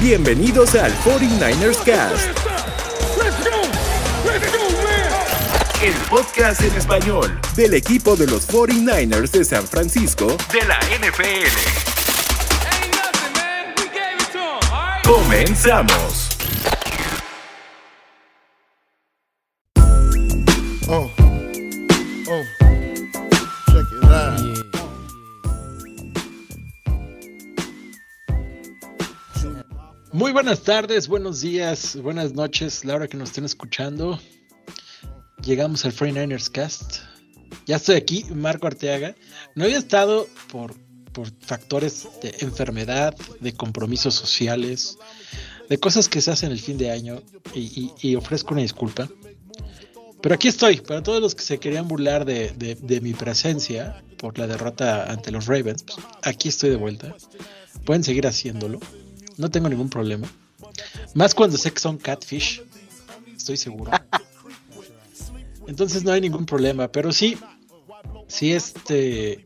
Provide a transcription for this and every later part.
Bienvenidos al 49ers Cast. El podcast en español del equipo de los 49ers de San Francisco de la NFL. Comenzamos. Muy buenas tardes, buenos días, buenas noches, la hora que nos estén escuchando. Llegamos al 49ers Cast. Ya estoy aquí, Marco Arteaga. No había estado por, por factores de enfermedad, de compromisos sociales, de cosas que se hacen el fin de año y ofrezco una disculpa. Pero aquí estoy, para todos los que se querían burlar de, de- de mi presencia por la derrota ante los Ravens, pues, aquí estoy de vuelta. Pueden seguir haciéndolo, no tengo ningún problema. Más cuando sé que son catfish, estoy seguro. Entonces no hay ningún problema, pero sí, sí, este.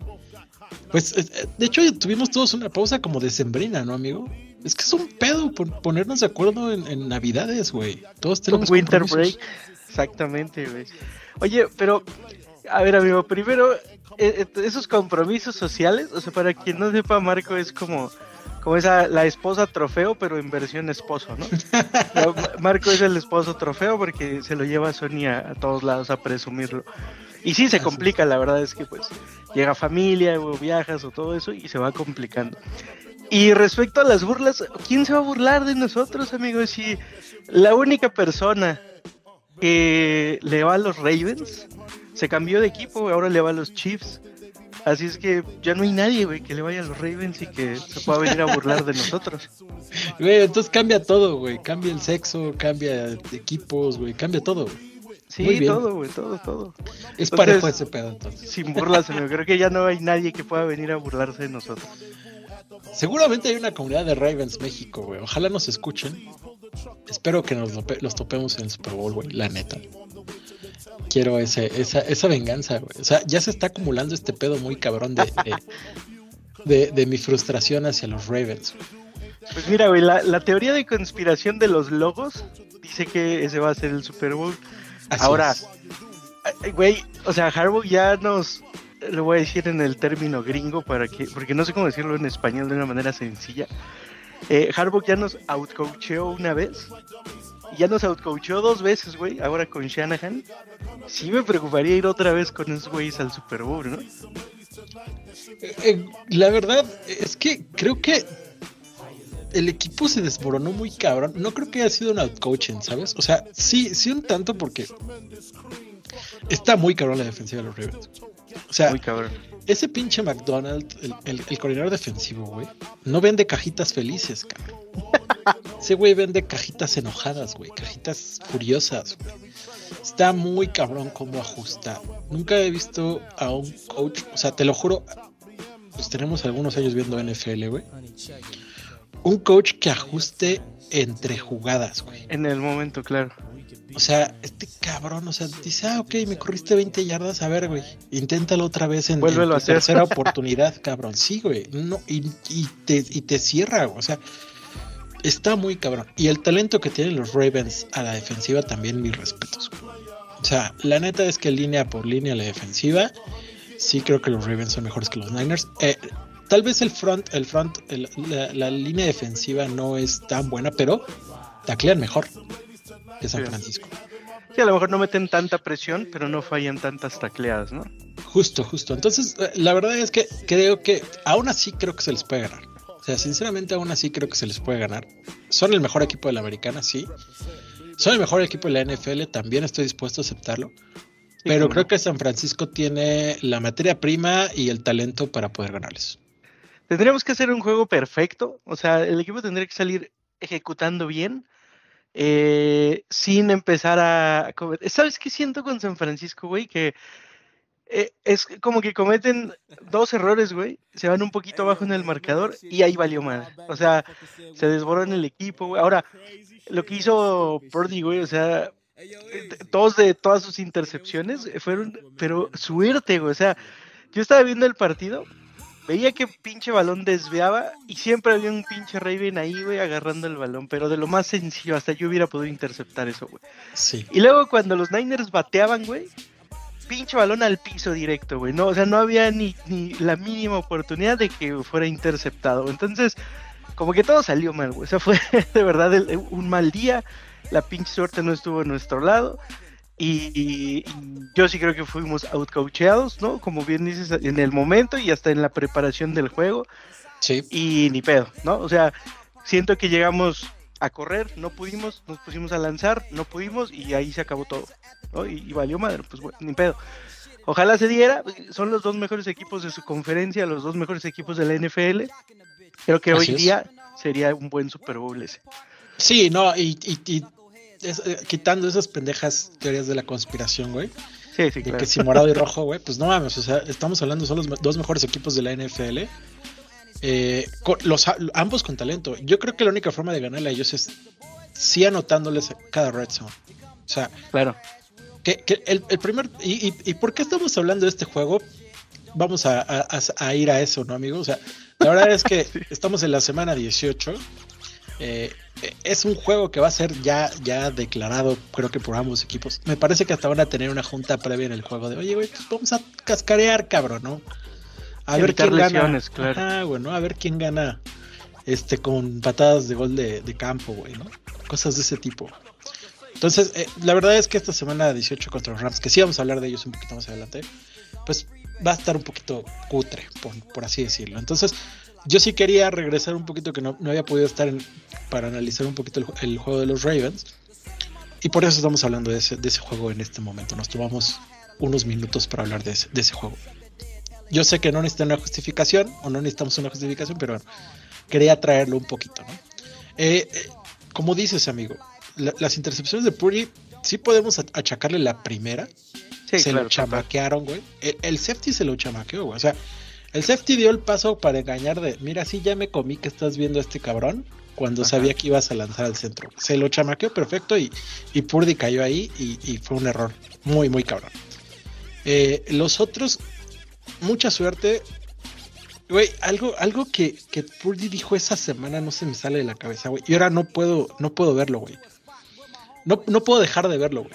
Pues eh, de hecho tuvimos todos una pausa como decembrina, ¿no, amigo? Es que es un pedo ponernos de acuerdo en, en Navidades, güey. Todos Un tenemos winter compromisos. break. Exactamente, güey. Oye, pero, a ver, amigo, primero, eh, eh, esos compromisos sociales, o sea, para quien no sepa, Marco es como, como esa, la esposa trofeo, pero en versión esposo, ¿no? No, Ma- Marco es el esposo trofeo porque se lo lleva a Sony a, a todos lados a presumirlo. Y sí, se complica, la verdad es que pues llega familia o viajas o todo eso y se va complicando. Y respecto a las burlas, ¿quién se va a burlar de nosotros, amigos? Si la única persona que le va a los Ravens se cambió de equipo, ahora le va a los Chiefs. Así es que ya no hay nadie, güey, que le vaya a los Ravens y que se pueda venir a burlar de nosotros. Güey, entonces cambia todo, güey. Cambia el sexo, cambia de equipos, güey. Cambia todo. Sí, todo, güey, todo, todo. Es Entonces- parejo ese pedo, entonces. Sin burlas, amigo. Creo que ya no hay nadie que pueda venir a burlarse de nosotros. Seguramente hay una comunidad de Ravens México, güey. Ojalá nos escuchen. Espero que nos los topemos en el Super Bowl, güey. La neta. Quiero ese, esa, esa venganza, güey. O sea, ya se está acumulando este pedo muy cabrón de, de, de- de mi frustración hacia los Ravens. Pues mira, güey, la, la teoría de conspiración de los logos dice que ese va a ser el Super Bowl. Así Ahora, es. Güey, o sea, Harbaugh ya nos, lo voy a decir en el término gringo para que, porque no sé cómo decirlo en español de una manera sencilla. Eh, Harbaugh ya nos outcoacheó una vez, y ya nos outcoacheó dos veces, güey, ahora con Shanahan. Sí me preocuparía ir otra vez con esos güeyes al Super Bowl, ¿no? Eh, eh, la verdad es que creo que el equipo se desmoronó muy cabrón. No creo que haya sido un outcoaching, ¿sabes? O sea, sí, sí un tanto porque está muy cabrón la defensiva de los Ravens. O sea, Muy cabrón. Ese pinche McDonald, el, el, el coordinador defensivo, güey, no vende cajitas felices, cabrón. Ese güey vende cajitas enojadas, güey, cajitas furiosas, güey. Está muy cabrón cómo ajusta. Nunca he visto a un coach, o sea, te lo juro, pues tenemos algunos años viendo NFL, güey. Un coach que ajuste entre jugadas, güey. En el momento, claro. O sea, este cabrón, o sea, dice, ah, ok, me corriste 20 yardas, a ver, güey, inténtalo otra vez en, en tu tercera oportunidad, cabrón. Sí, güey, no, y, y te, y te cierra, güey, o sea, está muy cabrón. Y el talento que tienen los Ravens a la defensiva también, mis respetos. güey. O sea, la neta es que línea por línea la defensiva, sí creo que los Ravens son mejores que los Niners. Eh, tal vez el front, el front, el- la, la línea defensiva no es tan buena, pero taclean mejor que San Sí. Francisco. Sí, a lo mejor no meten tanta presión, pero no fallan tantas tacleadas, ¿no? Justo, justo. Entonces, eh, la verdad es que creo que aún así creo que se les puede ganar. O sea, sinceramente aún así creo que se les puede ganar. Son el mejor equipo de la americana, sí. Son el mejor equipo de la NFL, también estoy dispuesto a aceptarlo. Pero creo que San Francisco tiene la materia prima y el talento para poder ganarles. tendríamos que hacer un juego perfecto. O sea, el equipo tendría que salir ejecutando bien. Eh, sin empezar a. ¿Sabes qué siento con San Francisco, güey? Que eh, es como que cometen dos errores, güey. Se van un poquito abajo en el marcador y ahí valió mal. O sea, se desbordan el equipo, güey. Ahora, lo que hizo Purdy, güey, o sea, todos de todas sus intercepciones fueron, pero suerte, güey. O sea, yo estaba viendo el partido, veía que pinche balón desviaba y siempre había un pinche Raven ahí, güey, agarrando el balón, pero de lo más sencillo, hasta yo hubiera podido interceptar eso, güey. Sí. Y luego cuando los Niners bateaban, güey, pinche balón al piso directo, güey. No, o sea, no había ni, ni la mínima oportunidad de que fuera interceptado. Entonces, como que todo salió mal, güey. O sea, fue de verdad el- un mal día. La pinche suerte no estuvo a nuestro lado. Y, yo sí creo que fuimos outcoacheados, ¿no? Como bien dices, en el momento y hasta en la preparación del juego. Sí. Y ni pedo, ¿no? O sea, siento que llegamos a correr, no pudimos, nos pusimos a lanzar, no pudimos y ahí se acabó todo, ¿no? Y, y valió madre, pues bueno, ni pedo. Ojalá se diera, son los dos mejores equipos de su conferencia, los dos mejores equipos de la NFL. Creo que Así hoy es. día sería un buen Super Bowl ese. Sí, no, y, y- y es- eh, quitando esas pendejas teorías de la conspiración, güey. Sí, sí, De claro. que si morado y rojo, güey, pues no mames, o sea, estamos hablando, son los dos mejores equipos de la NFL. eh, con- los, ambos con talento. Yo creo que la única forma de ganarle a ellos es sí anotándoles cada red zone. O sea, Claro. que, que el, el primer. Y, y, y por qué estamos hablando de este juego? Vamos a, a- a- a ir a eso, ¿no, amigo? O sea, la verdad es que estamos en la semana 18. Eh, es un juego que va a ser ya, ya declarado, creo que por ambos equipos. Me parece que hasta van a tener una junta previa en el juego de, oye, güey, pues vamos a cascarear, cabrón, ¿no? A ver quién gana. lesiones, claro. Ajá, güey, ¿no? A ver quién gana este con patadas de gol de, de campo, güey, ¿no? Cosas de ese tipo. Entonces, eh, la verdad es que esta semana 18 contra los Rams, que sí vamos a hablar de ellos un poquito más adelante, pues va a estar un poquito cutre, por, por así decirlo. Entonces, yo sí quería regresar un poquito, que no, no había podido estar en- para analizar un poquito el, ju- el juego de los Ravens. Y por eso estamos hablando de ese, de ese juego en este momento. Nos tomamos unos minutos para hablar de ese, de ese juego. Yo sé que no necesitan una justificación, o no necesitamos una justificación, pero bueno, quería traerlo un poquito, ¿no? Eh, eh, como dices, amigo, la- las intercepciones de Purdy sí podemos ach- achacarle la primera. Sí, se claro, lo chamaquearon, güey. El, el safety se lo chamaqueó, güey. O sea, el safety dio el paso para engañar de, mira, sí, ya me comí que estás viendo a este cabrón cuando Ajá. sabía que ibas a lanzar al centro. Se lo chamaqueó perfecto y, y Purdy cayó ahí y, y fue un error muy, muy cabrón. Eh, los otros, mucha suerte. Güey, algo, algo que, que Purdy dijo esa semana no se me sale de la cabeza, güey. Y ahora no puedo, no puedo verlo, güey. No, no puedo dejar de verlo, güey.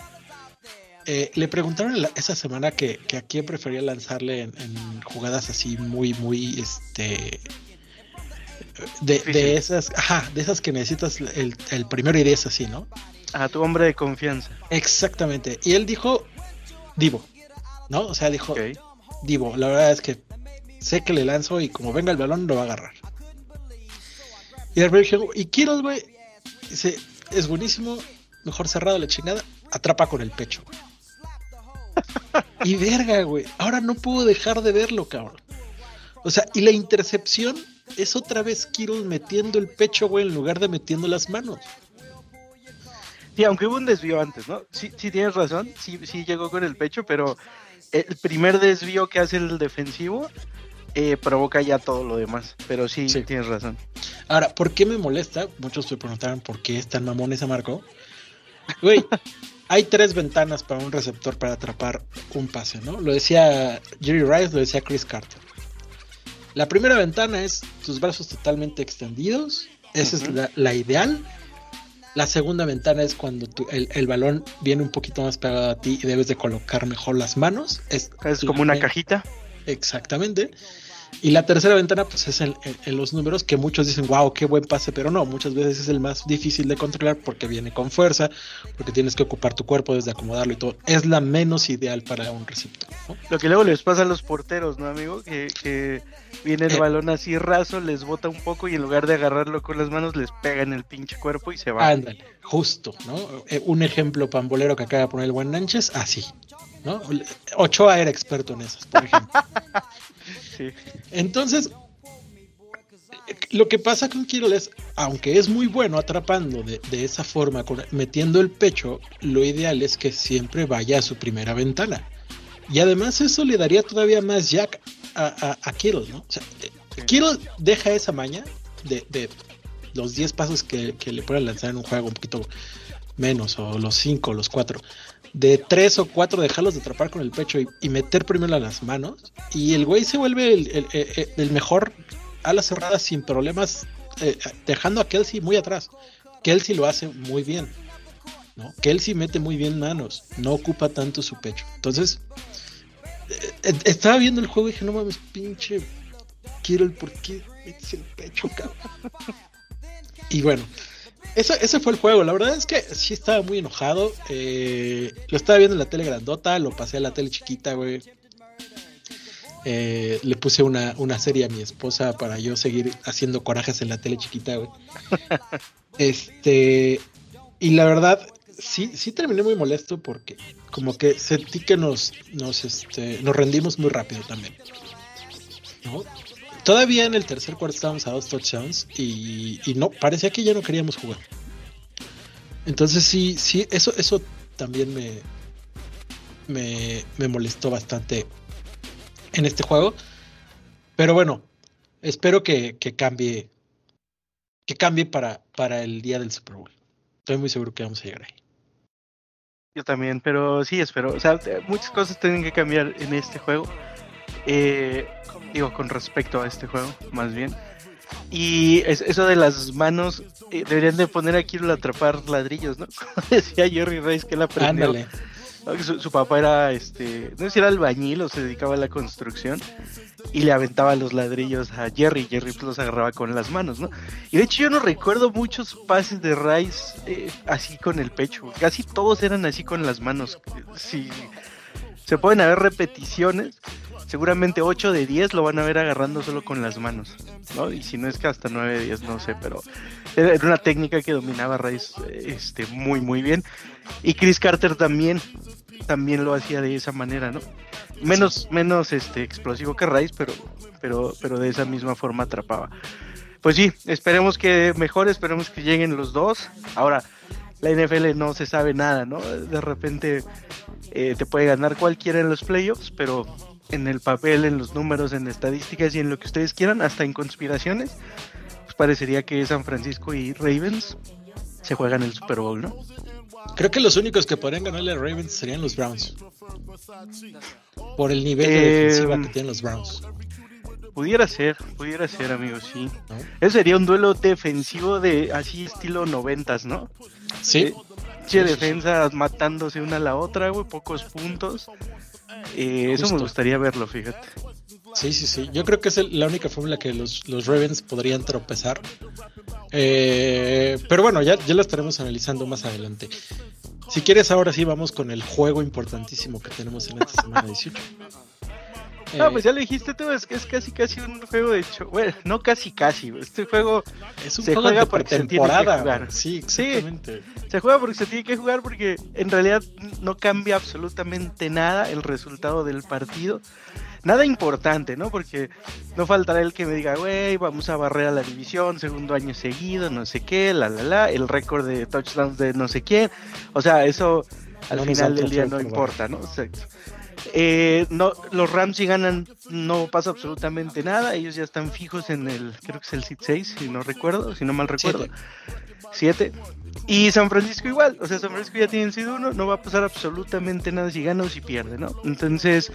Eh, le preguntaron la- esa semana que, que a quién prefería lanzarle en, en jugadas así muy, muy, este, de, de esas, ajá, de esas que necesitas el, el primero y diez así, ¿no? A tu hombre de confianza. Exactamente. Y él dijo, Divo, ¿no? O sea, dijo. Divo, la verdad es que sé que le lanzo y como venga el balón lo va a agarrar. Y el dijo, y Kiros, güey, dice, es buenísimo, mejor cerrado la chingada, atrapa con el pecho. Y verga, güey, ahora no puedo dejar de verlo, cabrón. O sea, y la intercepción es otra vez Kiros metiendo el pecho, güey, en lugar de metiendo las manos. Sí, aunque hubo un desvío antes, ¿no? Sí, sí tienes razón, sí, sí llegó con el pecho, pero el primer desvío que hace el defensivo eh, provoca ya todo lo demás. Pero sí, Sí. tienes razón. Ahora, ¿por qué me molesta? Muchos se preguntaron por qué es tan mamón ese marco. Güey, hay tres ventanas para un receptor para atrapar un pase, ¿no? Lo decía Jerry Rice, lo decía Chris Carter. La primera ventana es tus brazos totalmente extendidos. Esa es la, la ideal. La segunda ventana es cuando tu- el, el balón viene un poquito más pegado a ti y debes de colocar mejor las manos. Es, como una me- cajita. Exactamente. Y la tercera ventana, pues es en, en- en los números que muchos dicen, wow, qué buen pase, pero no, muchas veces es el más difícil de controlar porque viene con fuerza, porque tienes que ocupar tu cuerpo desde acomodarlo y todo. Es la menos ideal para un receptor. ¿no? Lo que luego les pasa a los porteros, ¿no, amigo? Que, que viene el Eh. balón así raso, les bota un poco y en lugar de agarrarlo con las manos, les pega en el pinche cuerpo y se va. Ándale, justo, ¿no? Eh, un ejemplo pambolero que acaba de poner el buen Nánchez, así, ¿no? Ochoa era experto en esas, por ejemplo. Sí. Entonces, lo que pasa con Kittle es, aunque es muy bueno atrapando de, de esa forma, con- metiendo el pecho, lo ideal es que siempre vaya a su primera ventana. Y además eso le daría todavía más jack a, a, a Kittle, ¿no? O sea, Kittle deja esa maña de, de los 10 pasos que, que le pueden lanzar en un juego un poquito menos, o los 5, los 4. De 3 o 4 dejarlos de atrapar con el pecho y, meter primero las manos. Y el güey se vuelve el, el- el- el mejor ala cerrada sin problemas, eh, dejando a Kelsey muy atrás. Kelsey lo hace muy bien. Kelsey mete muy bien manos, no ocupa tanto su pecho. Entonces, eh, eh, estaba viendo el juego y dije, no mames, pinche Kittle, ¿por qué metes el pecho, cabrón? Y bueno, eso, ese fue el juego. La verdad es que sí estaba muy enojado. eh, lo estaba viendo en la tele grandota, lo pasé a la tele chiquita, güey. Eh, le puse una, una serie a mi esposa para yo seguir haciendo corajes en la tele chiquita, güey. Este, y la verdad, sí, sí terminé muy molesto porque como que sentí que nos, nos, este, nos rendimos muy rápido también. ¿no? Todavía en el tercer cuarto estábamos a dos touchdowns y, no, parecía que ya no queríamos jugar. Entonces sí, sí, eso, eso también me, me, me molestó bastante en este juego. Pero bueno, espero que, que cambie. Que cambie para, para el día del Super Bowl. Estoy muy seguro que vamos a llegar ahí. Yo también, pero sí espero. O sea, muchas cosas tienen que cambiar en este juego. Eh, digo, con respecto a este juego, más bien. Y es- eso de las manos, eh, deberían de poner aquí a atrapar ladrillos, ¿no? Como decía Jerry Rice que él aprendió. Ándale. Su, su papá era, este, no sé si era albañil o se dedicaba a la construcción y le aventaba los ladrillos a Jerry y Jerry pues, los agarraba con las manos, ¿no? Y de hecho yo no recuerdo muchos pases de Rice eh, así con el pecho, casi todos eran así con las manos. Si se pueden haber repeticiones, seguramente 8 de 10 lo van a ver agarrando solo con las manos, ¿no? Y si no es que hasta 9 de 10, no sé, pero era una técnica que dominaba Rice este, muy, muy bien. Y Chris Carter también, también lo hacía de esa manera, ¿no? Menos, menos este, explosivo que Rice, pero, pero, pero de esa misma forma atrapaba. Pues sí, esperemos que mejore, esperemos que lleguen los dos. Ahora, la NFL no se sabe nada, ¿no? De repente eh, te puede ganar cualquiera en los playoffs, pero en el papel, en los números, en estadísticas y en lo que ustedes quieran, hasta en conspiraciones, pues parecería que San Francisco y Ravens se juegan el Super Bowl, ¿no? Creo que los únicos que podrían ganarle a Ravens serían los Browns. Por el nivel de defensiva que tienen los Browns. Pudiera ser, pudiera ser, amigos, sí. ¿no? Eso sería un duelo defensivo de así estilo noventas, ¿no? Sí, Eh, Che, defensas matándose una a la otra, güey, pocos puntos. Eh, eso me gustaría verlo, fíjate. sí, sí, sí. Yo creo que es el- la única forma en la que los, los Ravens podrían tropezar. Eh, pero bueno, ya, ya lo estaremos analizando más adelante. Si quieres, ahora sí vamos con el juego importantísimo que tenemos en esta semana 18. No, Eh, pues ya lo dijiste tú, es que es casi casi un juego de hecho. Bueno, no casi casi, este juego es un se juego juega de porque se tiene que jugar. Sí, exactamente. se juega porque se tiene que jugar porque en realidad no cambia absolutamente nada el resultado del partido. Nada importante, ¿no? Porque no faltará el que me diga, güey, vamos a barrer a la división, segundo año seguido, no sé qué, la, la, la, el récord de touchdowns de no sé quién. O sea, eso al No final del día no por importa, ¿no? Exacto. Eh, no, los Rams si ganan no pasa absolutamente nada, ellos ya están fijos en el, creo que es el seed 6, si no recuerdo, si no mal recuerdo. 7. Y San Francisco igual, o sea, San Francisco ya tiene el seed 1, no va a pasar absolutamente nada si gana o si pierde, ¿no? Entonces,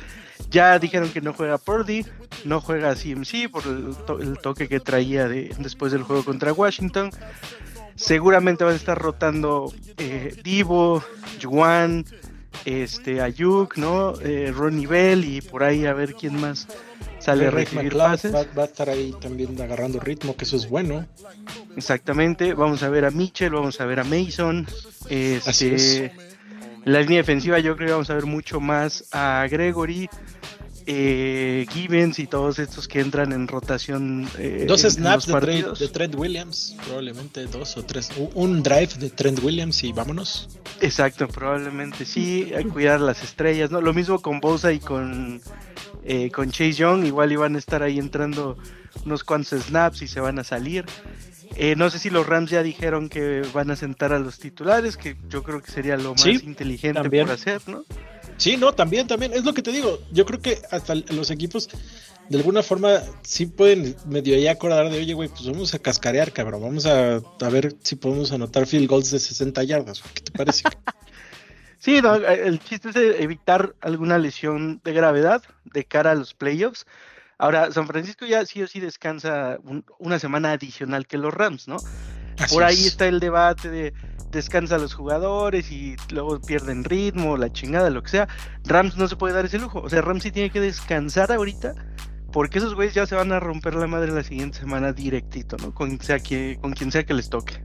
ya dijeron que no juega Purdy, no juega CMC por el, to- el toque que traía de, después del juego contra Washington. Seguramente van a estar rotando eh, Divo, Juan, este, Ayuk, ¿no? Eh, Ronnie Bell y por ahí a ver quién más sale a recibir McLeod pases. va, va a estar ahí también agarrando ritmo, que eso es bueno. Exactamente, vamos a ver a Mitchell, vamos a ver a Mason. Así es. Este, la línea defensiva yo creo que vamos a ver mucho más a Gregory, eh, Gibbons y todos estos que entran en rotación. eh, Dos snaps los de, Trent, partidos. de Trent Williams, probablemente dos o tres. Un drive de Trent Williams y vámonos. Exacto, probablemente sí, hay que cuidar las estrellas, ¿no? Lo mismo con Bosa y con, eh, con Chase Young, igual iban a estar ahí entrando unos cuantos snaps y se van a salir. Eh, no sé si los Rams ya dijeron que van a sentar a los titulares, que yo creo que sería lo más Sí, inteligente también. por hacer, ¿no? Sí, no, también, también. Es lo que te digo. Yo creo que hasta los equipos, de alguna forma, sí pueden medio ya acordar de, oye, güey, pues vamos a cascarear, cabrón. Vamos a, a ver si podemos anotar field goals de 60 yardas. ¿Qué te parece? Sí, no, el chiste es evitar alguna lesión de gravedad de cara a los playoffs. Ahora, San Francisco ya sí o sí descansa un- una semana adicional que los Rams, ¿no? Así Por ahí es. está el debate de descansa a los jugadores y luego pierden ritmo, la chingada, lo que sea. Rams no se puede dar ese lujo. O sea, Rams sí tiene que descansar ahorita porque esos güeyes ya se van a romper la madre la siguiente semana directito, ¿no? Con, sea que, con quien sea que les toque.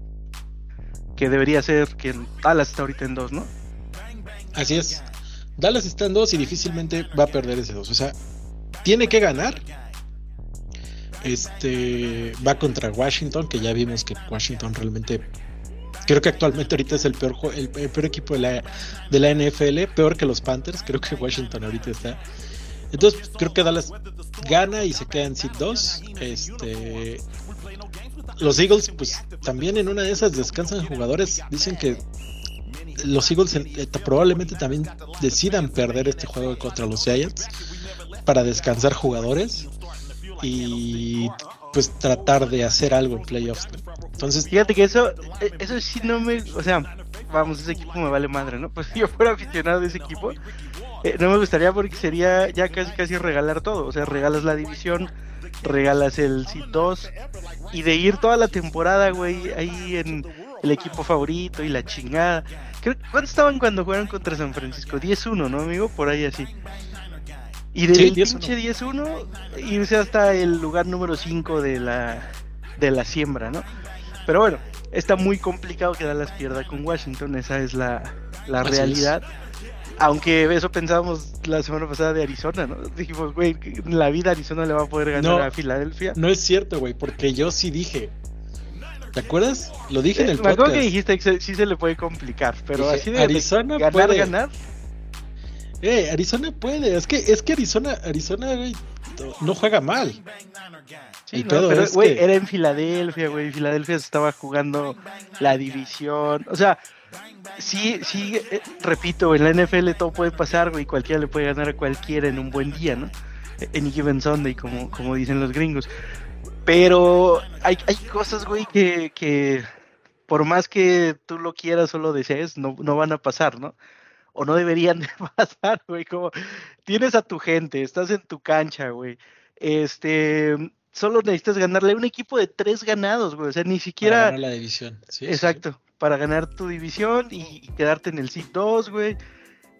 Que debería ser que Dallas está ahorita en dos, ¿no? Así es. Dallas está en dos y difícilmente va a perder ese dos. O sea, tiene que ganar. Este va contra Washington, que ya vimos que Washington realmente creo que actualmente ahorita es el peor el, el peor equipo de la, de la NFL, peor que los Panthers, creo que Washington ahorita está. Entonces, creo que Dallas gana y se queda en seed 2. Este los Eagles pues también en una de esas descansan jugadores, dicen que los Eagles eh, probablemente también decidan perder este juego contra los Giants para descansar jugadores y pues tratar de hacer algo en playoffs. Entonces, Fíjate que eso, eh, eso sí no me, o sea, vamos, ese equipo me vale madre, ¿no? Pues si yo fuera aficionado de ese equipo, eh, no me gustaría porque sería ya casi casi regalar todo, o sea, regalas la división, regalas el Seed 2 y de ir toda la temporada, güey, ahí en el equipo favorito y la chingada. Creo, ¿Cuántos estaban cuando jugaron contra San Francisco? 10-1, ¿no, amigo? Por ahí así. Y del Sí, 10-1. pinche 10-1 irse hasta el lugar número 5 de la, de la siembra, ¿no? Pero bueno, está muy complicado que Dallas pierda con Washington, esa es la, la realidad. Aunque eso pensábamos la semana pasada de Arizona, ¿no? Dijimos, güey, la vida Arizona le va a poder ganar No. a Filadelfia. no es cierto, güey, porque yo sí dije. ¿Te acuerdas? Lo dije en Eh, el me acuerdo podcast. que dijiste que se- sí se le puede complicar, pero Dije, así de, Arizona ganar, puede. ganar. Eh, Arizona puede, es que es que Arizona Arizona güey, no juega mal. Sí, no, pero, güey, que- era en Filadelfia, güey. Filadelfia se estaba jugando la división. O sea, sí, sí, eh, repito, en la NFL todo puede pasar, güey. Cualquiera le puede ganar a cualquiera en un buen día, ¿no? En Given Sunday, como, como dicen los gringos. Pero hay, hay cosas, güey, que, que por más que tú lo quieras o lo desees, no, no van a pasar, ¿no? O no deberían de pasar, güey. Como tienes a tu gente, estás en tu cancha, güey. Este, solo necesitas ganarle a un equipo de tres ganados, güey. O sea, ni Para siquiera. ganar la división. Sí. Exacto, para ganar tu división y, y quedarte en el seed 2, güey.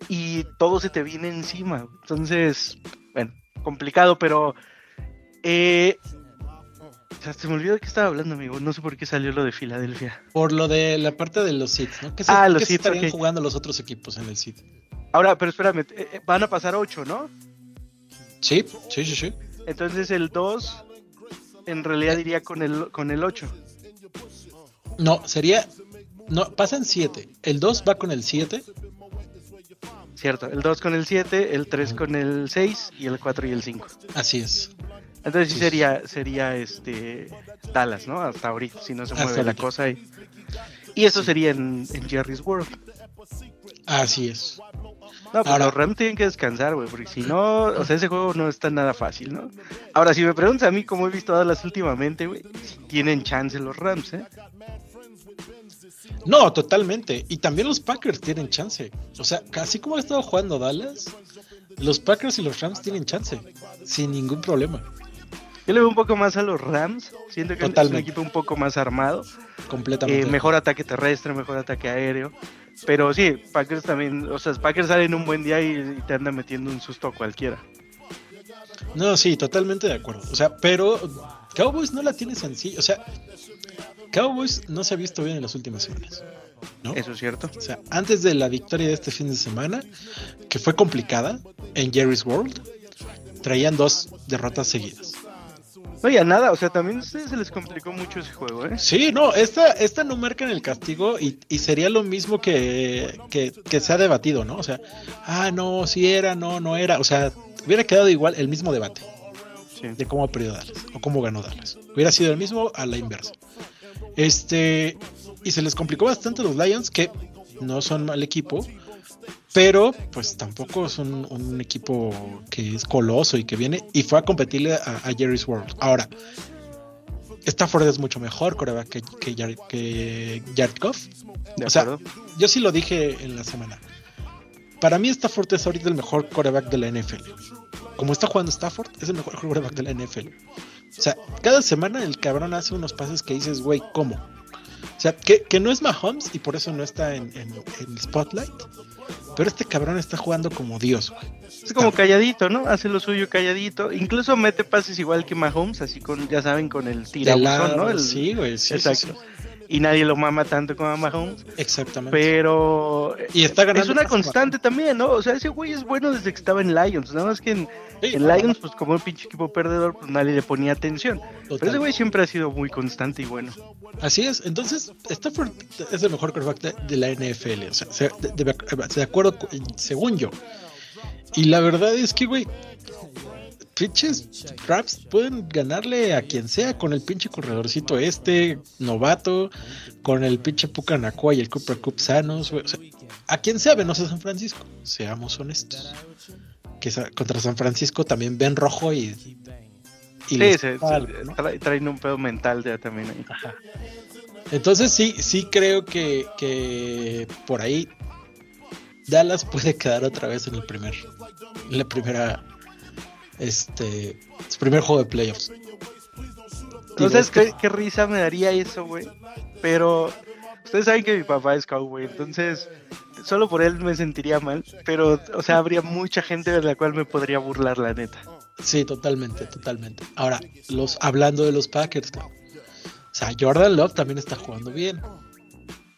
Y todo se te viene encima. güey. Entonces, bueno, complicado, pero. Eh, o sea, se me olvidó de qué estaba hablando, amigo. No sé por qué salió lo de Filadelfia. Por lo de la parte de los seeds, ¿no? ¿Qué se, Ah, los seeds, estarían ok. jugando los otros equipos en el seed? Ahora, pero espérame, eh, eh, van a pasar 8, ¿no? Sí, sí, sí, sí. Entonces el 2 en realidad iría con el, con el 8. No, sería. No, pasan 7. El 2 va con el 7. Cierto, el 2 con el 7, el 3 con el 6 y el 4 y el 5. Así es. Entonces sí Sí. sería, sería este Dallas, ¿no? Hasta ahorita, si no se Hasta mueve la ahorita. cosa. Y, y eso sería en, en Jerry's World. Así es. No, Ahora- los Rams tienen que descansar, güey, porque si no, o sea, ese juego no está nada fácil, ¿no? Ahora, si me preguntas a mí cómo he visto a Dallas últimamente, güey, sí tienen chance los Rams, ¿eh? No, totalmente. Y también los Packers tienen chance. O sea, así como ha estado jugando Dallas, los Packers y los Rams tienen chance. Sin ningún problema. Yo le veo un poco más a los Rams, siento que es un equipo un poco más armado, Completamente. eh, mejor ataque terrestre, mejor ataque aéreo. Pero sí, Packers también, o sea, Packers salen un buen día y, y te anda metiendo un susto a cualquiera. No, sí, totalmente de acuerdo. O sea, pero Cowboys no la tiene sencilla. O sea, Cowboys no se ha visto bien en las últimas semanas. ¿no? Eso es cierto. O sea, antes de la victoria de este fin de semana, que fue complicada en Jerry's World, traían dos derrotas seguidas. No, y a nada, o sea, también a ustedes se les complicó mucho ese juego, ¿eh? Sí, no, esta, esta no marca en el castigo y, y sería lo mismo que, que, que se ha debatido, ¿no? O sea, ah, no, si era, no, no era. O sea, hubiera quedado igual el mismo debate. Sí. de cómo perdió Dallas o cómo ganó Dallas. Hubiera sido el mismo a la inversa. Este, y se les complicó bastante a los Lions, que no son mal equipo, pero pues tampoco son un equipo que es coloso y que viene y fue a competirle a, a Jerry's World. Ahora, Stafford es mucho mejor coreback que, que. ¿De O sea? Yo sí lo dije en la semana. Para mí Stafford es ahorita el mejor coreback de la NFL. Como está jugando Stafford, es el mejor coreback de la NFL. O sea, cada semana el cabrón hace unos pases que dices, güey, ¿cómo? O sea, que, que no es Mahomes y por eso no está en, en, en Spotlight. Pero este cabrón está jugando como Dios, güey. Es como calladito, ¿no? Hace lo suyo calladito. Incluso mete pases igual que Mahomes, así con, ya saben, con el tirabuzón, ¿no? El- Sí, güey. sí, sí, Exacto. sí. Y nadie lo mama tanto como a Mahomes. Exactamente. Pero Y está ganando es una constante también, ¿no? O sea, ese güey es bueno desde que estaba en Lions. Nada más que en, Sí, en Lions, pues como un pinche equipo perdedor, pues nadie le ponía atención. Pero ese güey siempre ha sido muy constante y bueno. Así es, entonces Stafford es el mejor quarterback de, la NFL, o sea, se- de, de- de acuerdo, según yo. Y la verdad es que, güey, pinches Raps pueden ganarle a quien sea con el pinche corredorcito este, novato, con el pinche Pucanacua y el Cooper Cup sanos, güey, o sea, a quien sea Venosa San Francisco, seamos honestos. Que contra San Francisco también ven rojo y. y Sí, les se, falta, se- ¿no? tra- traen un pedo mental ya también ahí. Entonces sí, sí creo que, que por ahí Dallas puede quedar otra vez en el primer, en la primera, este, su primer juego de playoffs. No sabes qué, qué risa me daría eso, güey. Pero ustedes saben que mi papá es cowboy, entonces solo por él me sentiría mal. Pero, o sea, habría mucha gente de la cual me podría burlar, la neta. Sí, totalmente, totalmente. Ahora, los hablando de los Packers, o sea, Jordan Love también está jugando bien.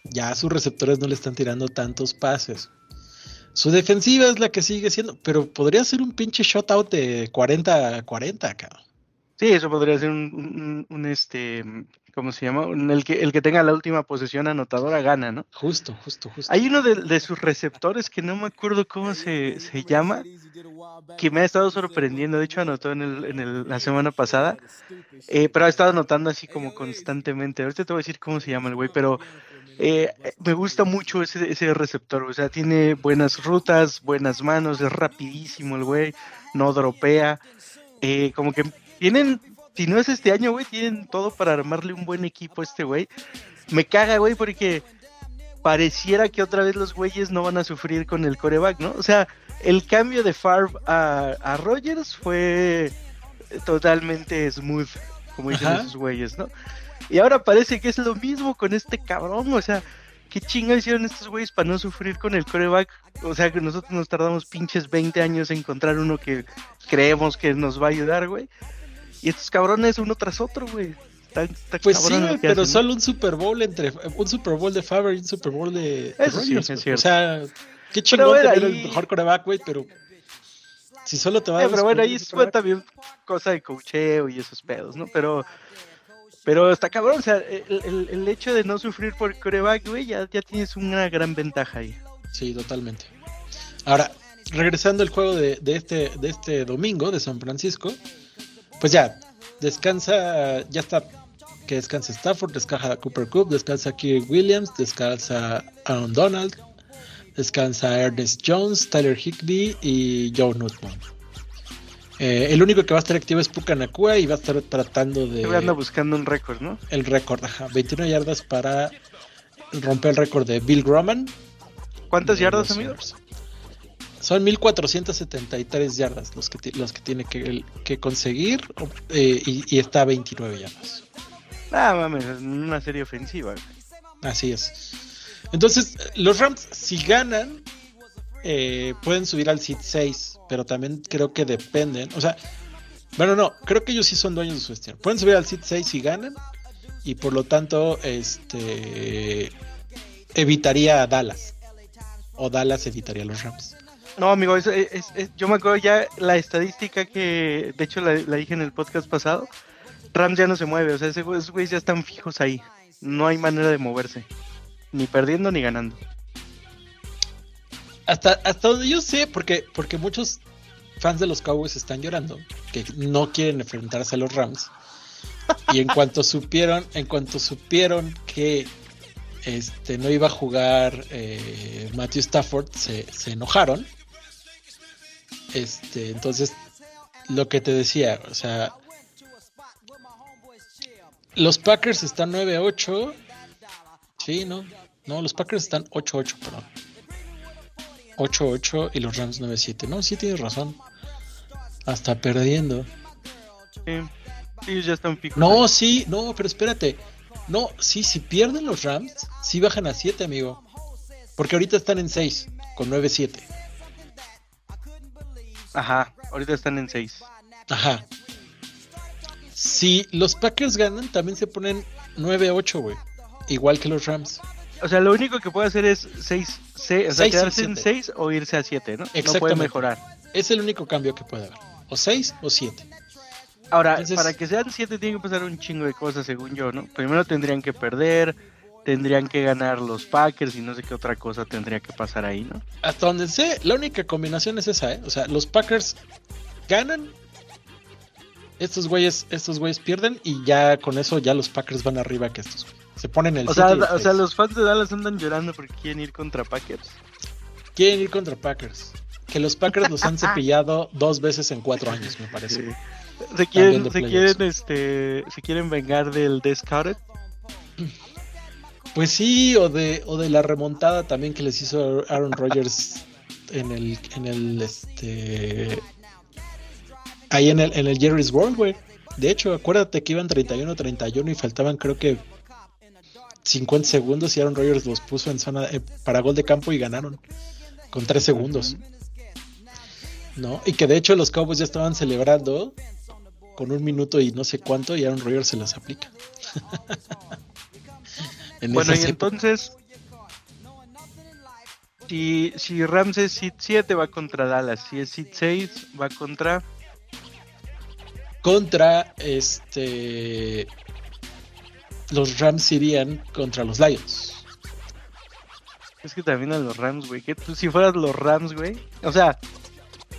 Ya sus receptores no le están tirando tantos pases. Su defensiva es la que sigue siendo, pero podría ser un pinche shutout de 40 a 40, cabrón. Sí, eso podría ser un, un- un, este, ¿cómo se llama? Un- el, que, el que tenga la última posesión anotadora gana, ¿no? Justo, justo, justo. Hay uno de, de sus receptores que no me acuerdo cómo se, se llama, que me ha estado sorprendiendo. De hecho, anotó en, el, en el- la semana pasada, eh, pero ha estado anotando así como constantemente. Ahorita te voy a decir cómo se llama el güey, pero eh, me gusta mucho ese, ese receptor. O sea, tiene buenas rutas, buenas manos, es rapidísimo el güey, no dropea. Eh, como que tienen, si no es este año, güey, tienen todo para armarle un buen equipo a este güey. Me caga, güey, porque pareciera que otra vez los güeyes no van a sufrir con el coreback, ¿no? O sea, el cambio de Favre a, a Rogers fue totalmente smooth, como dicen Ajá. esos güeyes, ¿no? Y ahora parece que es lo mismo con este cabrón, o sea, ¿qué chinga hicieron estos güeyes para no sufrir con el coreback? O sea, que nosotros nos tardamos pinches 20 años en encontrar uno que creemos que nos va a ayudar, güey. Y estos cabrones uno tras otro, güey. Pues sí, güey, pero hacen. solo un Super Bowl entre un Super Bowl de Favre y un Super Bowl de, Eso sí, es cierto. O sea, qué chingón bueno, tener ahí- el mejor coreback, güey, pero si solo te va a Eh, pero bueno, ahí fue también cosa de cocheo y esos pedos, ¿no? Pero, pero está cabrón, o sea, el, el- el hecho de no sufrir por coreback, güey, ya, ya tienes una gran ventaja ahí. Sí, totalmente. Ahora, regresando al juego de, de este, de este domingo de San Francisco, pues ya, descansa, ya está, que descansa Stafford, descansa Cooper Cup, descansa Kirk Williams, descansa Aaron Donald, descansa Ernest Jones, Tyler Higby y Joe Newton. Eh, el único que va a estar activo es Puka Nakua y va a estar tratando de anda buscando un récord, ¿no? el récord, ajá, 21 yardas para romper el récord de Bill Groman. ¿Cuántas yardas, amigo? Son 1473 yardas los que, los que tiene que, que conseguir eh, y, y está a 29 yardas. Ah, mames, en una serie ofensiva. Así es. Entonces, los Rams, si ganan, eh, pueden subir al seed 6, pero también creo que dependen. O sea, bueno, no, creo que ellos sí son dueños de su destino. Pueden subir al seed 6 si ganan, y por lo tanto, este evitaría a Dallas. O Dallas evitaría a los Rams. No, amigo, es- yo me acuerdo ya la estadística que, de hecho, la, dije en el podcast pasado. Rams ya no se mueve, o sea, esos güeyes ya están fijos ahí. No hay manera de moverse. Ni perdiendo ni ganando. Hasta, hasta donde yo sé, porque, porque muchos fans de los Cowboys están llorando, que no quieren enfrentarse a los Rams. Y en cuanto supieron, en cuanto supieron que este no iba a jugar eh, Matthew Stafford, se, se enojaron. Este, entonces, lo que te decía, o sea, los Packers están 9-8. Sí, no. No, los Packers están 8-8, perdón. 8-8 y los Rams 9-7. No, sí tienes razón. Hasta perdiendo. Sí, ellos ya están pico. No, sí, no, pero espérate. No, sí, si pierden los Rams, sí bajan a 7, amigo. Porque ahorita están en 6, con 9-7. Ajá, ahorita están en 6. Ajá. Si los Packers ganan, también se ponen 9-8, güey. Igual que los Rams. O sea, lo único que puede hacer es 6, o sea, Seis quedarse en siete. 6 o irse a 7, ¿no? No puede mejorar. Es el único cambio que puede haber. O 6 o 7. Ahora, Entonces- para que sean 7 tienen que pasar un chingo de cosas, según yo, ¿no? Primero tendrían que perder, tendrían que ganar los Packers y no sé qué otra cosa tendría que pasar ahí, ¿no? Hasta donde sé, la única combinación es esa, ¿eh? O sea, los Packers ganan. Estos güeyes, estos güeyes pierden y ya con eso ya los Packers van arriba que estos. güeyes. Se ponen el O sea, y o sea, los fans de Dallas andan llorando porque quieren ir contra Packers. quieren ir contra Packers. Que los Packers los han cepillado dos veces en cuatro años, me parece. Se quieren, se quieren, este, se quieren vengar del Discarded. Pues sí, o de, o de la remontada también que les hizo Aaron Rodgers en el, en el, este, ahí en el, en el Jerry's World, güey. De hecho, acuérdate que iban 31-31 y faltaban creo que 50 segundos y Aaron Rodgers los puso en zona eh, para gol de campo y ganaron con 3 segundos. ¿No? Y que de hecho los Cowboys ya estaban celebrando con un minuto y no sé cuánto y Aaron Rodgers se los aplica. En Bueno, y entonces, si, si Rams es Seed 7 va contra Dallas, si es Seed 6 va contra... contra este los Rams irían contra los Lions. Es que también a los Rams, güey. Que tú si fueras los Rams, güey. O sea,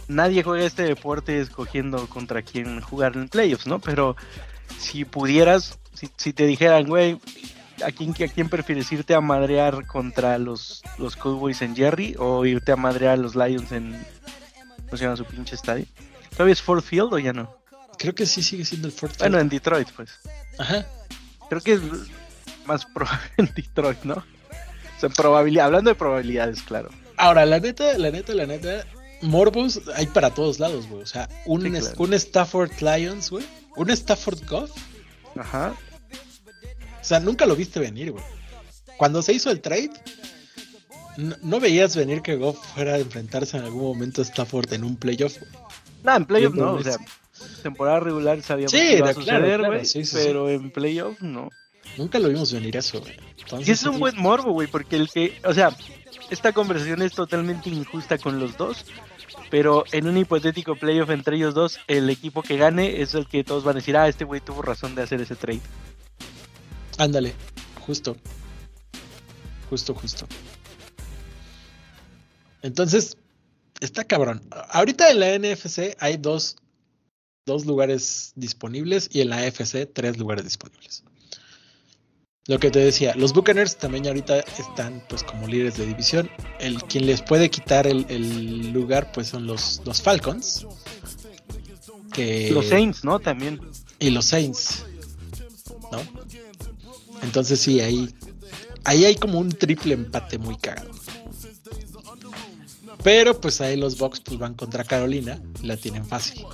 nadie juega este deporte escogiendo contra quién jugar en playoffs, ¿no? Pero si pudieras, si, si te dijeran, güey, ¿a quién, ¿a quién prefieres irte a madrear contra los, los Cowboys en Jerry o irte a madrear a los Lions en. ¿Cómo se llama su pinche estadio? ¿Todavía es Ford Field o ya no? Creo que sí sigue siendo el Bueno, Field. en Detroit, pues. Ajá. Creo que es más probable en Detroit, ¿no? O sea, probabilidad, hablando de probabilidades, claro. Ahora, la neta, la neta, la neta, Morbos hay para todos lados, güey. O sea, un, Sí, es- claro. un Stafford Lions, güey. Un Stafford Goff. Ajá. O sea, nunca lo viste venir, güey. Cuando se hizo el trade, no, no veías venir que Goff fuera a enfrentarse en algún momento a Stafford en un playoff. güey. No, en playoff no, o sea, temporada regular sabíamos Sí, que iba a suceder, güey, pero en playoff no. Nunca lo vimos venir eso, güey. Y es un buen morbo, güey, porque el que, o sea, esta conversación es totalmente injusta con los dos, pero en un hipotético playoff entre ellos dos, el equipo que gane es el que todos van a decir, ah, este güey tuvo razón de hacer ese trade. Ándale, justo. Justo, justo. Entonces, está cabrón. Ahorita en la NFC hay dos, dos lugares disponibles y en la AFC tres lugares disponibles. Lo que te decía, los Buccaneers también ahorita están pues como líderes de división. El quien les puede quitar el, el lugar pues son los, los Falcons. Que, Los Saints, ¿no? También. y los Saints, ¿no? Entonces sí, ahí, ahí hay como un triple empate muy cagado. Pero pues ahí los Bucks pues van contra Carolina, la tienen fácil.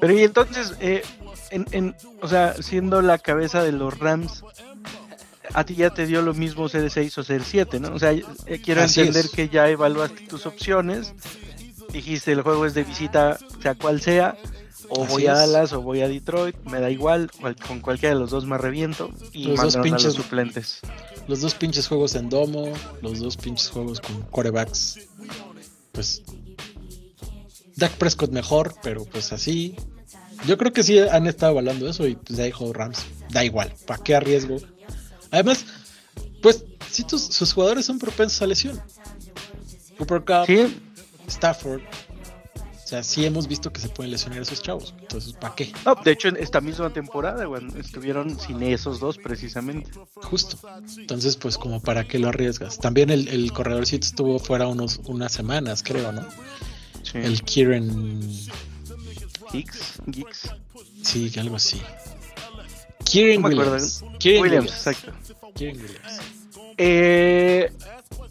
Pero y entonces, eh, en, en- o sea, siendo la cabeza de los Rams, a ti ya te dio lo mismo ser 6 o ser 7, ¿no? O sea, eh, quiero Así entender es. que ya evaluaste tus opciones, dijiste el juego es de visita, sea cual sea, o Así voy a es. Dallas o voy a Detroit, me da igual, cual- con cualquiera de los dos me reviento y Los dos mandaron a pinches- los suplentes. Los dos pinches juegos en domo, los dos pinches juegos con quarterbacks. Pues Dak Prescott mejor, pero pues así. Yo creo que sí han estado evaluando eso y pues ya dijo Rams, da igual, ¿para qué arriesgo? Además, pues si tus, sus jugadores son propensos a lesión. Cooper Cup, Sí, Stafford, O sea, sí hemos visto que se pueden lesionar esos chavos. Entonces, ¿para qué? No, de hecho, en esta misma temporada, güey, estuvieron sin esos dos precisamente. Justo. Entonces, pues, como para qué lo arriesgas. También el, el corredorcito estuvo fuera unos, unas semanas, creo, ¿no? Sí. El Kieran. Hicks, Geeks. Sí, algo así. Kieran No. Williams. Kieran Williams, Williams. exacto. Kieran Williams. Eh,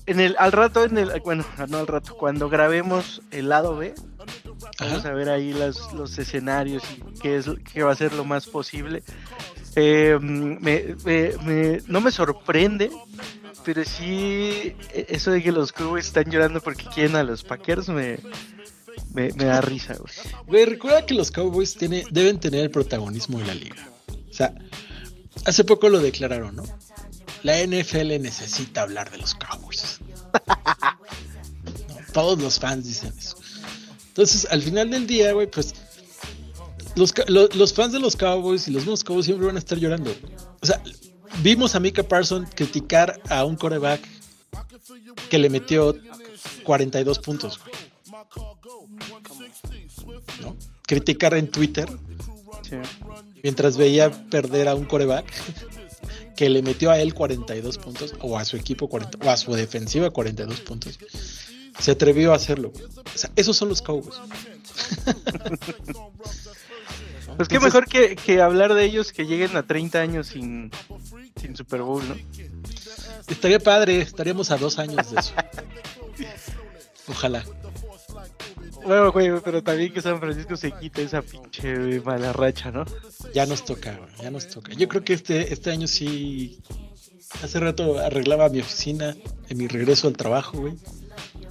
en el, al rato, en el, bueno, no al rato, cuando grabemos el lado B, vamos a ver ahí las, los escenarios y qué, es, qué va a ser lo más posible. Eh, me- me- me- no me sorprende, pero sí eh, eso de que los Cowboys están llorando porque quieren a los Packers me, da risa, güey. Recuerda que los Cowboys deben tener el protagonismo de la liga. O sea, hace poco lo declararon, ¿no? La NFL necesita hablar de los Cowboys. Todos los fans dicen eso. Entonces, al final del día, güey, pues los, ca- lo- los fans de los Cowboys y los mismos Cowboys siempre van a estar llorando. O sea, vimos a Mika Parsons criticar a un coreback que le metió 42 puntos. ¿no? Criticar en Twitter Sí. mientras veía perder a un coreback que le metió a él 42 puntos o a su equipo 40 o a su defensiva 42 puntos. Se atrevió a hacerlo. O sea, esos son los Cowboys. Pues qué mejor que, que hablar de ellos que lleguen a 30 años sin, sin Super Bowl, ¿no? Estaría padre, estaríamos a dos años de eso. Ojalá. Bueno, güey, pero también que San Francisco se quite esa pinche mala racha, ¿no? Ya nos toca, ya nos toca. Yo creo que este, este año sí. Hace rato arreglaba mi oficina en mi regreso al trabajo, güey.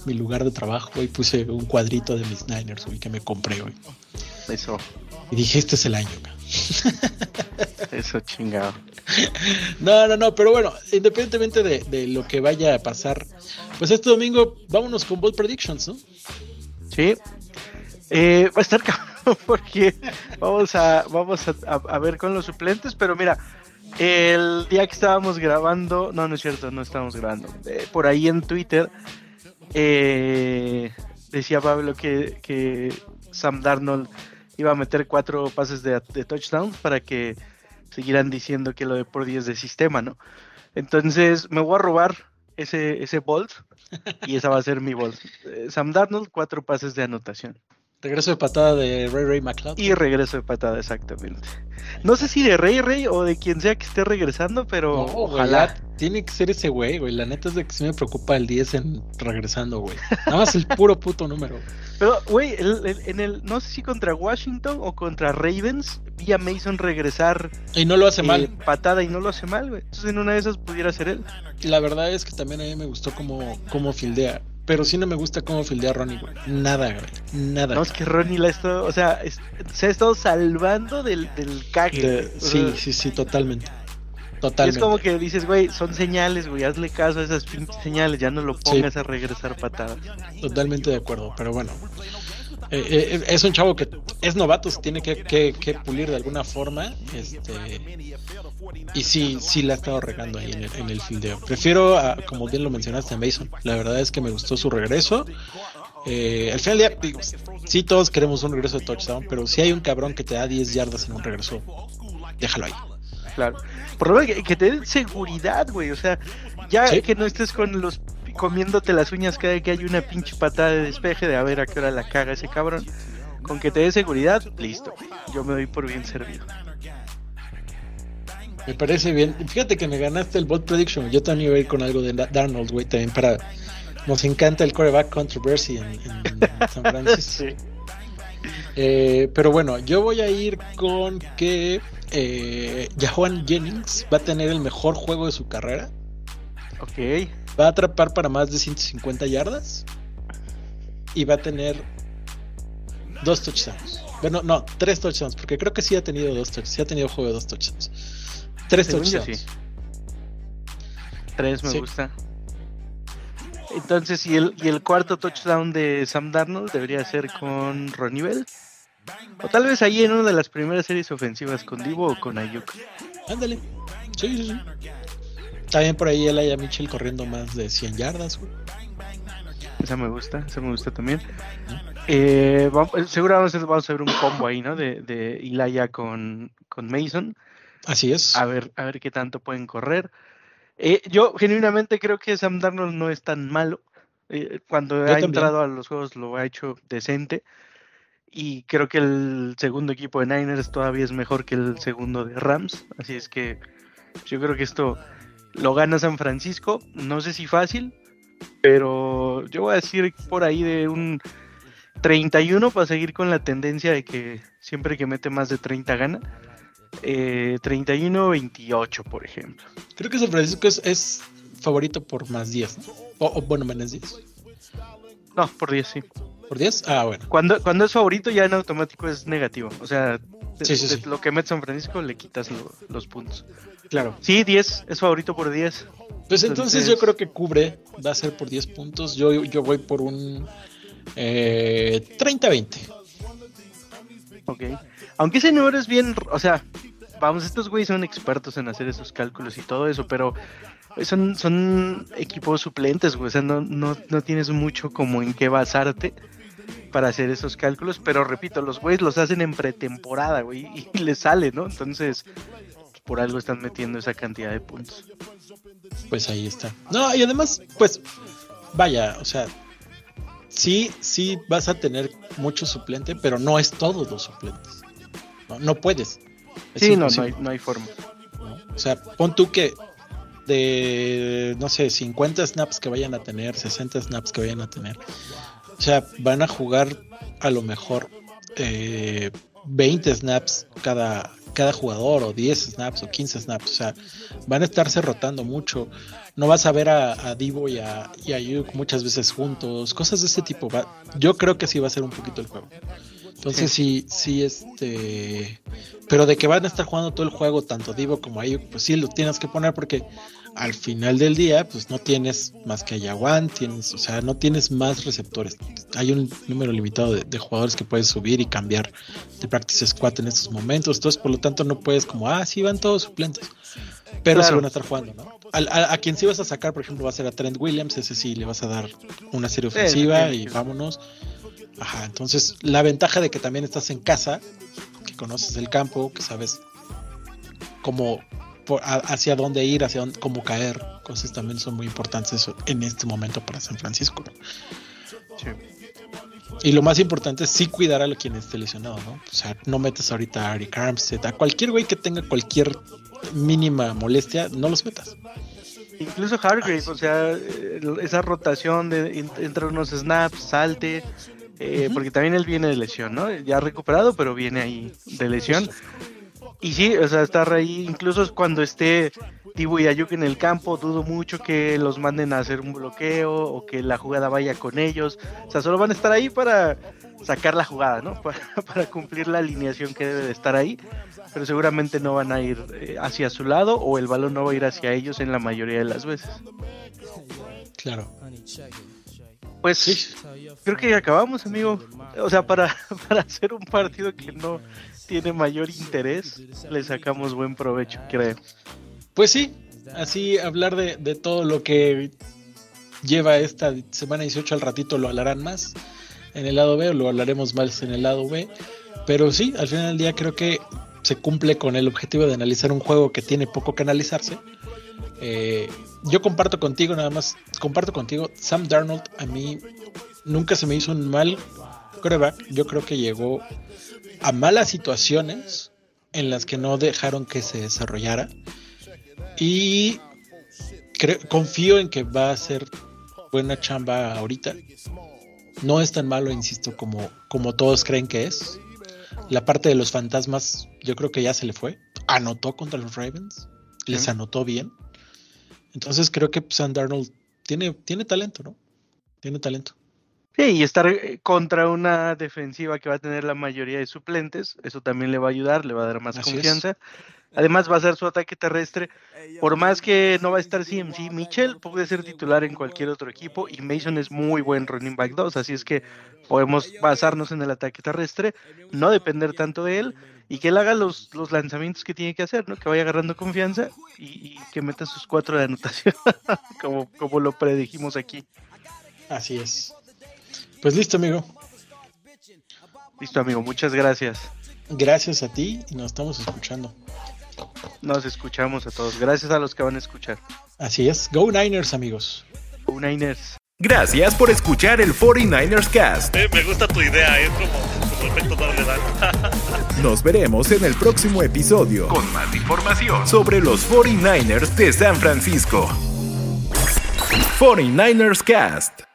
Mi lugar de trabajo, güey. Puse un cuadrito de mis Niners, güey, que me compré, güey. Eso, Y dije, este es el año, eso chingado. No, no, no, pero bueno, independientemente de, de lo que vaya a pasar, pues este domingo vámonos con Bold Predictions, ¿no? Sí. Eh, va a estar cabrón porque vamos a vamos a, a- a ver con los suplentes, pero mira, el día que estábamos grabando, no, no es cierto, no estábamos grabando. eh, por ahí en Twitter eh, decía Pablo que, Sam Darnold iba a meter cuatro pases de, de touchdown para que siguieran diciendo que lo de por 10 de sistema, ¿no? Entonces me voy a robar ese, ese bolt y esa va a ser mi bolt. Eh, Sam Darnold, cuatro pases de anotación. Regreso de patada de Ray Ray McLeod. Y regreso de patada, exactamente. No sé si de Rey Rey o de quien sea que esté regresando, pero No, ojalá. tiene que ser ese güey, güey. La neta es de que sí me preocupa el 10 en regresando, güey. Nada más el puro puto número. Pero, güey, el- el- en el, no sé si contra Washington o contra Ravens, vi a Mason regresar Y no lo hace eh, mal. patada y no lo hace mal, güey. Entonces en una de esas pudiera ser él. La verdad es que también a mí me gustó cómo, cómo fildea. Pero sí no me gusta cómo fildea Ronnie, güey. Nada, güey. Nada. No, es que Ronnie la ha estado, o sea, es- se ha estado salvando del, del cague. De- sí, sí, sí, totalmente. y Totalmente. es como que dices, güey, son señales, güey, hazle caso a esas pinches señales, ya no lo pongas a regresar patadas. Totalmente de acuerdo, pero bueno. Eh, eh, es un chavo que es novato, se tiene que, que- que pulir de alguna forma. Este, y sí, sí la ha estado regando ahí en el, en el fildeo. Prefiero, a- como bien lo mencionaste, a Mason. La verdad es que me gustó su regreso. Eh, al final del día, digo, sí, todos queremos un regreso de touchdown, pero si hay un cabrón que te da 10 yardas en un regreso, déjalo ahí. Claro. Por lo menos que, que te den seguridad, güey. O sea, ya Sí. que no estés con los comiéndote las uñas cada que hay una pinche patada de despeje de a ver a qué hora la caga ese cabrón. Con que te dé seguridad, listo. Yo me doy por bien servido. Me parece bien. Fíjate que me ganaste el bot prediction. Yo también iba a ir con algo de Da- Darnold, güey, también para. Nos encanta el coreback controversy en, en San Francisco. Eh, pero bueno, yo voy a ir con que eh, Jennings va a tener el mejor juego de su carrera. Ok. Va a atrapar para más de 150 yardas. Y va a tener dos touchdowns. Bueno, no, tres touchdowns, porque creo que sí ha tenido dos touchdowns. Sí ha tenido juego de dos touchdowns. Tres Según touchdowns. sí. Tres me Sí. gusta. Entonces, y el, y el cuarto touchdown de Sam Darnold debería ser con Ronnie Bell. O tal vez ahí en una de las primeras series ofensivas con Divo o con Ayuk. Ándale. Sí, sí, sí. También por ahí el Aya Mitchell corriendo más de 100 yardas, güey. Esa me gusta, esa me gusta también. Eh, seguramente vamos a ver un combo ahí, ¿no? De, de Ilaya con, con Mason. Así es. A ver, a ver qué tanto pueden correr. Eh, yo genuinamente creo que Sam Darnold no es tan malo. Eh, cuando ha entrado a los juegos lo ha hecho decente. Y creo que el segundo equipo de Niners todavía es mejor que el segundo de Rams. Así es que yo creo que esto lo gana San Francisco. No sé si fácil, pero yo voy a decir por ahí de un 31 para seguir con la tendencia de que siempre que mete más de 30 gana. Eh, 31-28, por ejemplo. Creo que San Francisco es, favorito por más 10, o, bueno, menos 10. No, por 10, sí. ¿Por 10? Ah, bueno. Cuando, cuando es favorito ya en automático es negativo. O sea, lo que mete San Francisco le quitas los puntos. Claro. Sí, 10, es favorito por 10. Pues entonces, yo creo que cubre, va a ser por 10 puntos. Yo, yo voy por un eh, 30-20. Ok. Aunque ese número es bien, o sea, vamos, estos güeyes son expertos en hacer esos cálculos y todo eso, pero son, son equipos suplentes, güey. O sea, no, no, no tienes mucho como en qué basarte para hacer esos cálculos, pero repito, los güeyes los hacen en pretemporada, güey, y les sale, ¿no? Entonces, por algo están metiendo esa cantidad de puntos. Pues ahí está. No, y además, pues, vaya, o sea, sí, sí vas a tener mucho suplente, pero no es todos los suplentes. No, puedes. sí, no, no hay, forma. O sea, pon tú que de, no sé, 50 snaps que vayan a tener, 60 snaps que vayan a tener. O sea, van a jugar a lo mejor eh, 20 snaps cada, cada jugador, o 10 snaps, o 15 snaps. O sea, van a estarse rotando mucho. No vas a ver a, Divo y a, y muchas veces juntos, cosas de ese tipo. yo creo que sí va a ser un poquito el juego. Entonces sí. sí, este... Pero de que van a estar jugando todo el juego, tanto Divo como Ayuk, pues sí lo tienes que poner porque al final del día, pues no tienes más que a tienes, o sea, no tienes más receptores. Hay un número limitado de, jugadores que puedes subir y cambiar de practice squad en estos momentos. Entonces, por lo tanto, no puedes como, ah, sí, van todos suplentes. Pero se van a estar jugando, ¿no? A, quien sí vas a sacar, por ejemplo, va a ser a Trent Williams, ese sí le vas a dar una serie ofensiva y vámonos. Ajá, entonces la ventaja de que también estás en casa, que conoces el campo, que sabes cómo hacia dónde ir, hacia dónde, cómo caer, cosas también son muy importantes en este momento para San Francisco. Y lo más importante es sí cuidar a quien esté lesionado, ¿no? O sea, no metas ahorita a Eric Armstead, a cualquier güey que tenga cualquier mínima molestia, no los metas. Incluso Hargrave, o sea, eh, esa rotación de entre unos snaps, salte, eh, porque también él viene de lesión, ¿no? Ya recuperado, pero viene ahí de lesión. Y sí, o sea, estar ahí, incluso cuando esté Tibu y Ayuk en el campo, dudo mucho que los manden a hacer un bloqueo o que la jugada vaya con ellos. O sea, solo van a estar ahí para sacar la jugada, ¿no? Para, cumplir la alineación que debe de estar ahí. Pero seguramente no van a ir eh, hacia su lado o el balón no va a ir hacia ellos en la mayoría de las veces. Claro. Pues sí. creo que acabamos, amigo. O sea, para, para hacer un partido que no tiene mayor interés, le sacamos buen provecho, creo. Pues sí, así hablar de, de todo lo que lleva esta semana 18 al ratito lo hablarán más en el lado B o lo hablaremos más en el lado B. Pero sí, al final del día creo que se cumple con el objetivo de analizar un juego que tiene poco que analizarse. Eh, yo comparto contigo, nada más, comparto contigo, Sam Darnold a mí nunca se me hizo un mal coreback. Yo creo que llegó a malas situaciones en las que no dejaron que se desarrollara. Y confío en que va a ser buena chamba ahorita. No es tan malo, insisto, como, como todos creen que es. La parte de los fantasmas, yo creo que ya se le fue. Anotó contra los Ravens. Les anotó bien. Entonces creo que Sam Darnold tiene, tiene talento, ¿no? Tiene talento. Sí, y estar eh, contra una defensiva que va a tener la mayoría de suplentes, eso también le va a ayudar, le va a dar más confianza. Además va a ser su ataque terrestre. Por más que no va a estar CMC, Mitchell puede ser titular en cualquier otro equipo y Mason es muy buen running back 2, así es que podemos basarnos en el ataque terrestre, no depender tanto de él y que él haga los, los lanzamientos que tiene que hacer, ¿no? Que vaya agarrando confianza y, y que meta sus cuatro de anotación, como, como lo predijimos aquí. Así es. Pues listo, amigo. Listo, amigo, muchas gracias. Gracias a ti y nos estamos escuchando. Nos escuchamos a todos. Gracias a los que van a escuchar. Así es. Go Niners, amigos. Go Niners. Gracias por escuchar el 49ers Cast. Eh, me gusta tu idea, es como, como efecto dan. Nos veremos en el próximo episodio con más información sobre los 49ers de San Francisco. 49ers Cast.